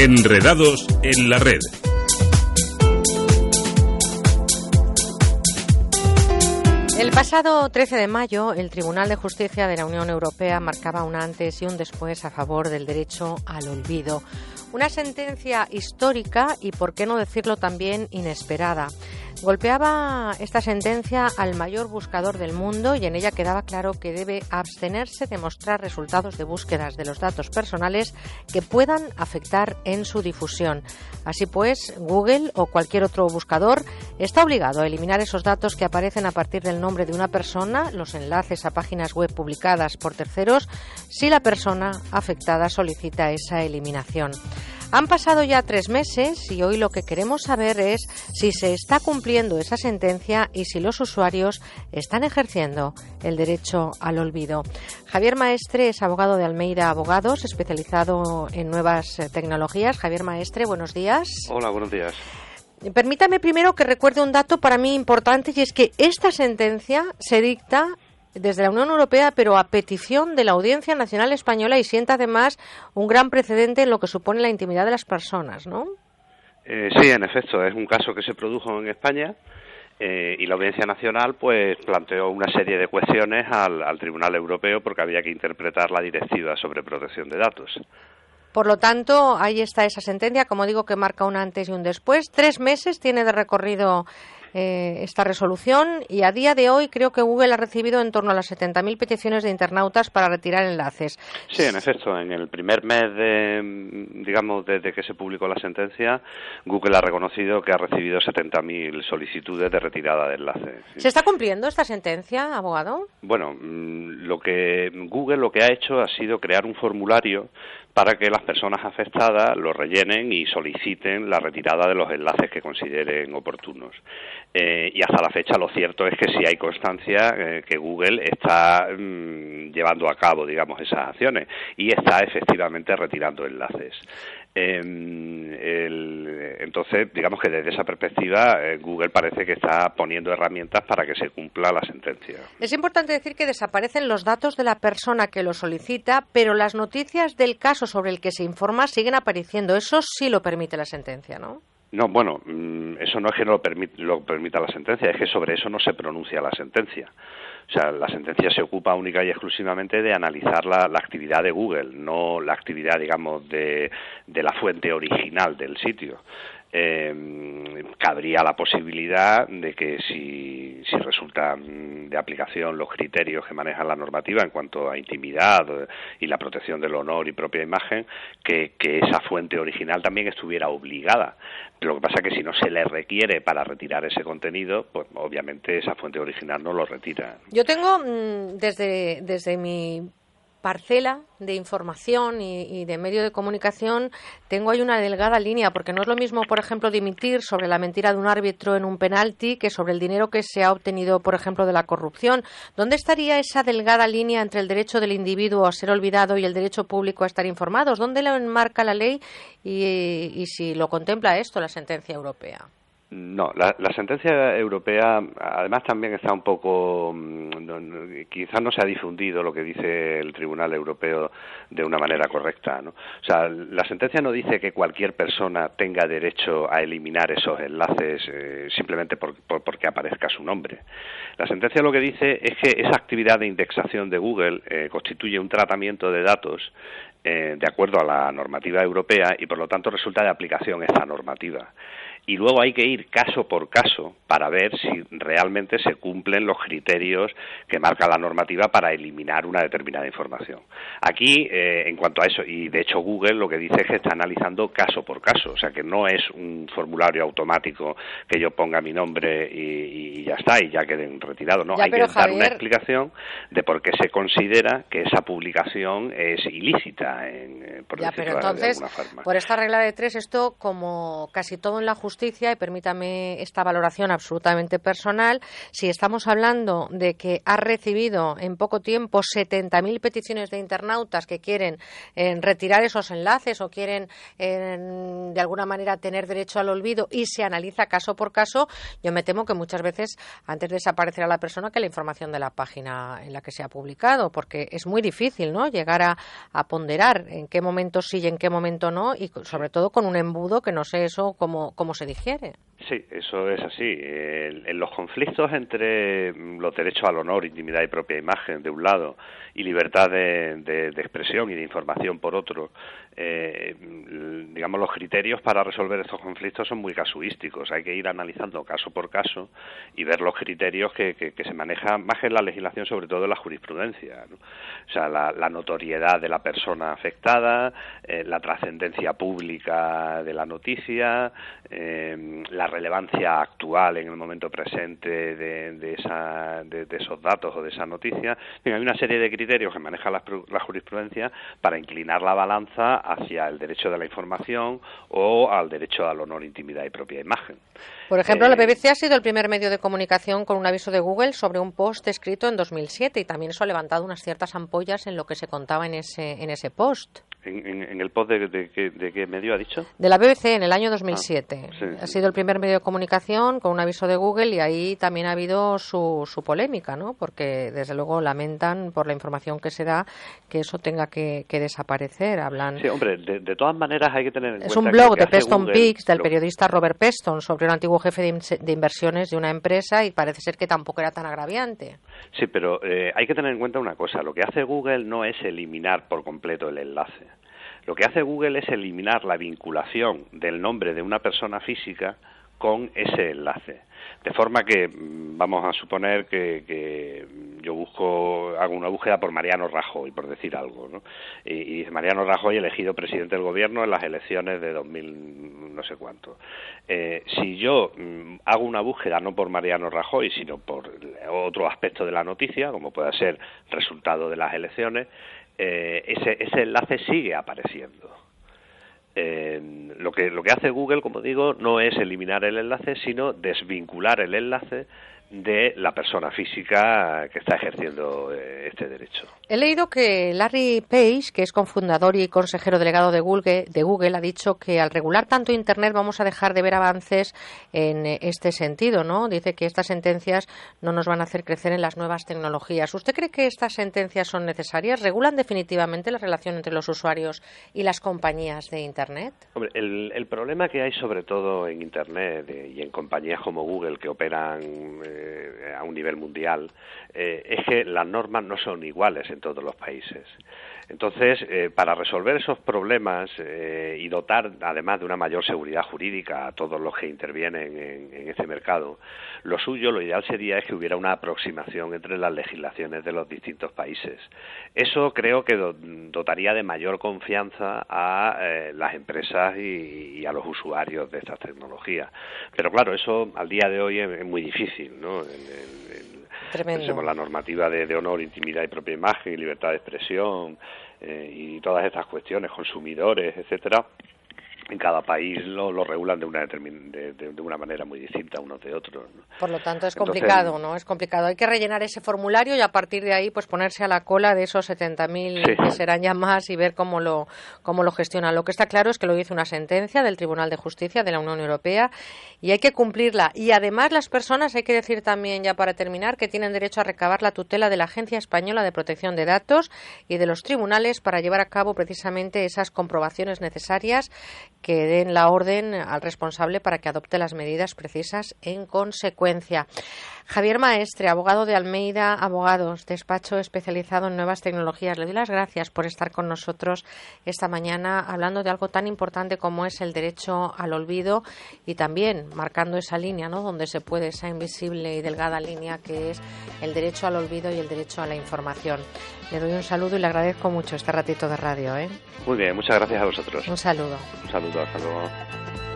Enredados en la red. El pasado 13 de mayo, el Tribunal de Justicia de la Unión Europea marcaba un antes y un después a favor del derecho al olvido. Una sentencia histórica y, por qué no decirlo, también inesperada. Golpeaba esta sentencia al mayor buscador del mundo y en ella quedaba claro que debe abstenerse de mostrar resultados de búsquedas de los datos personales que puedan afectar en su difusión. Así pues, Google o cualquier otro buscador está obligado a eliminar esos datos que aparecen a partir del nombre de una persona, los enlaces a páginas web publicadas por terceros, si la persona afectada solicita esa eliminación. Han pasado ya tres meses y hoy lo que queremos saber es si se está cumpliendo esa sentencia y si los usuarios están ejerciendo el derecho al olvido. Javier Maestre es abogado de Almeida Abogados, especializado en nuevas eh, tecnologías. Javier Maestre, buenos días. Hola, buenos días. Permítame primero que recuerde un dato para mí importante y es que esta sentencia se dicta desde la Unión Europea, pero a petición de la Audiencia Nacional Española y sienta además un gran precedente en lo que supone la intimidad de las personas, ¿no? Eh, sí, en efecto, es un caso que se produjo en España eh, y la Audiencia Nacional pues planteó una serie de cuestiones al, al Tribunal Europeo porque había que interpretar la directiva sobre protección de datos. Por lo tanto, ahí está esa sentencia, como digo, que marca un antes y un después. Tres meses tiene de recorrido eh, esta resolución y a día de hoy creo que Google ha recibido en torno a las 70.000 peticiones de internautas para retirar enlaces. Sí, en efecto, en el primer mes de, digamos, desde que se publicó la sentencia, Google ha reconocido que ha recibido 70.000 solicitudes de retirada de enlaces. ¿Se está cumpliendo esta sentencia, abogado? Bueno, mm, lo que Google lo que ha hecho ha sido crear un formulario para que las personas afectadas lo rellenen y soliciten la retirada de los enlaces que consideren oportunos. Eh, y hasta la fecha lo cierto es que sí hay constancia eh, que Google está mm, llevando a cabo, digamos, esas acciones y está efectivamente retirando enlaces. Em, entonces, digamos que desde esa perspectiva, eh, Google parece que está poniendo herramientas para que se cumpla la sentencia. Es importante decir que desaparecen los datos de la persona que lo solicita, pero las noticias del caso sobre el que se informa siguen apareciendo. Eso sí lo permite la sentencia, ¿no? No, bueno, mm, eso no es que no lo, lo permita la sentencia, es que sobre eso no se pronuncia la sentencia. O sea, la sentencia se ocupa única y exclusivamente de analizar la, actividad de Google, no la actividad, digamos, de, de la fuente original del sitio. Eh, cabría la posibilidad de que si, si resultan de aplicación los criterios que manejan la normativa en cuanto a intimidad y la protección del honor y propia imagen, que, que esa fuente original también estuviera obligada. Lo que pasa es que si no se le requiere para retirar ese contenido, pues obviamente esa fuente original no lo retira. Yo tengo mm, desde, desde mi parcela de información y, de medio de comunicación, tengo ahí una delgada línea, porque no es lo mismo, por ejemplo, dimitir sobre la mentira de un árbitro en un penalti que sobre el dinero que se ha obtenido, por ejemplo, de la corrupción. ¿Dónde estaría esa delgada línea entre el derecho del individuo a ser olvidado y el derecho público a estar informados? ¿Dónde lo enmarca la ley y si lo contempla esto la sentencia europea? No, la, sentencia europea además también está un poco, mm, quizás no se ha difundido lo que dice el Tribunal Europeo de una manera correcta. ¿no? O sea, la sentencia no dice que cualquier persona tenga derecho a eliminar esos enlaces eh, simplemente porque aparezca su nombre. La sentencia lo que dice es que esa actividad de indexación de Google eh, constituye un tratamiento de datos eh, de acuerdo a la normativa europea y por lo tanto resulta de aplicación esta normativa y luego hay que ir caso por caso para ver si realmente se cumplen los criterios que marca la normativa para eliminar una determinada información. Aquí, eh, en cuanto a eso, y de hecho Google lo que dice es que está analizando caso por caso, o sea que no es un formulario automático que yo ponga mi nombre y, ya está, y ya queden retirados. No, hay que dar una explicación de por qué se considera que esa publicación es ilícita, en, eh, por ya, pero entonces, por esta regla de tres, esto como casi todo en la justicia Y permítame esta valoración absolutamente personal, si estamos hablando de que ha recibido en poco tiempo 70.000 peticiones de internautas que quieren eh, retirar esos enlaces o quieren de alguna manera tener derecho al olvido y se analiza caso por caso, yo me temo que muchas veces antes desaparecerá la persona que la información de la página en la que se ha publicado, porque es muy difícil ¿no? llegar a, ponderar en qué momento sí y en qué momento no, y sobre todo con un embudo que no sé eso cómo, cómo se digiere. Sí, eso es así. En, los conflictos entre los derechos al honor, intimidad y propia imagen, de un lado, y libertad de, expresión y de información, por otro, eh, digamos, los criterios para resolver estos conflictos son muy casuísticos. Hay que ir analizando caso por caso y ver los criterios que, se manejan más que en la legislación, sobre todo en la jurisprudencia. O sea, la, notoriedad de la persona afectada, eh, la trascendencia pública de la noticia, eh, la relevancia actual en el momento presente de, esa, de, esos datos o de esa noticia. hay una serie de criterios que maneja la, jurisprudencia para inclinar la balanza hacia el derecho de la información o al derecho al honor, intimidad y propia imagen. Por ejemplo, la eh, BBC ha sido el primer medio de comunicación con un aviso de Google sobre un post escrito en 2007 y también eso ha levantado unas ciertas ampollas en lo que se contaba en ese, en ese post. ¿En, el post de, qué medio ha dicho? De la BBC en el año 2007. Ah, ha sido el primer medio de comunicación con un aviso de Google y ahí también ha habido su, su polémica, ¿no? Porque desde luego lamentan por la información que se da que eso tenga que, desaparecer. Hablan. Sí, hombre, de, todas maneras hay que tener en es un blog de Peston Peaks del periodista Robert Peston sobre un antiguo jefe de, inversiones de una empresa y parece ser que tampoco era tan agraviante. Sí, pero eh, hay que tener en cuenta una cosa. Lo que hace Google no es eliminar por completo el enlace. Lo que hace Google es eliminar la vinculación del nombre de una persona física con ese enlace. De forma que mm, vamos a suponer que, yo busco, hago una búsqueda por Mariano Rajoy, por decir algo, ¿no? Y, Mariano Rajoy elegido presidente del gobierno en las elecciones de 2000 no sé cuánto. Eh, si yo mm, hago una búsqueda no por Mariano Rajoy, sino por otro aspecto de la noticia, como pueda ser resultado de las elecciones, eh, ese, ese enlace sigue apareciendo. Eh, lo, que, lo que hace Google, como digo, no es eliminar el enlace, sino desvincular el enlace de la persona física que está ejerciendo eh, este derecho. He leído que Larry Page, que es cofundador y consejero delegado de Google, de Google, ha dicho que al regular tanto Internet vamos a dejar de ver avances en este sentido, ¿no? Dice que estas sentencias no nos van a hacer crecer en las nuevas tecnologías. ¿Usted cree que estas sentencias son necesarias? ¿Regulan definitivamente la relación entre los usuarios y las compañías de Internet? Hombre, el, problema que hay sobre todo en Internet eh, y en compañías como Google que operan eh, a un nivel mundial, eh, es que las normas no son iguales en todos los países. Entonces, eh, para resolver esos problemas y dotar además de una mayor seguridad jurídica a todos los que intervienen en, en ese mercado, lo suyo, lo ideal sería es que hubiera una aproximación entre las legislaciones de los distintos países. Eso creo que dotaría de mayor confianza a las empresas y, a los usuarios de estas tecnologías. Pero claro, eso al día de hoy es, muy difícil, ¿no? Pensemos la normativa de, honor, intimidad y propia imagen, libertad de expresión eh, y todas estas cuestiones, consumidores, etcétera en cada país lo, lo regulan de una, de, de, una manera muy distinta unos de otros. Por lo tanto, es complicado, ¿no? Es complicado. Hay que rellenar ese formulario y a partir de ahí, pues ponerse a la cola de esos 70.000 que serán ya más y ver cómo lo, cómo lo gestionan. Lo que está claro es que lo dice una sentencia del Tribunal de Justicia de la Unión Europea y hay que cumplirla. Y además, las personas, hay que decir también, ya para terminar, que tienen derecho a recabar la tutela de la Agencia Española de Protección de Datos y de los tribunales para llevar a cabo precisamente esas comprobaciones necesarias que den la orden al responsable para que adopte las medidas precisas en consecuencia. Javier Maestre, abogado de Almeida Abogados, despacho especializado en nuevas tecnologías. Le doy las gracias por estar con nosotros esta mañana hablando de algo tan importante como es el derecho al olvido y también marcando esa línea, ¿no? Donde se puede esa invisible y delgada línea que es el derecho al olvido y el derecho a la información. Le doy un saludo y le agradezco mucho este ratito de radio. ¿eh? Muy bien, muchas gracias a vosotros. Un saludo. Un saludo, hasta luego.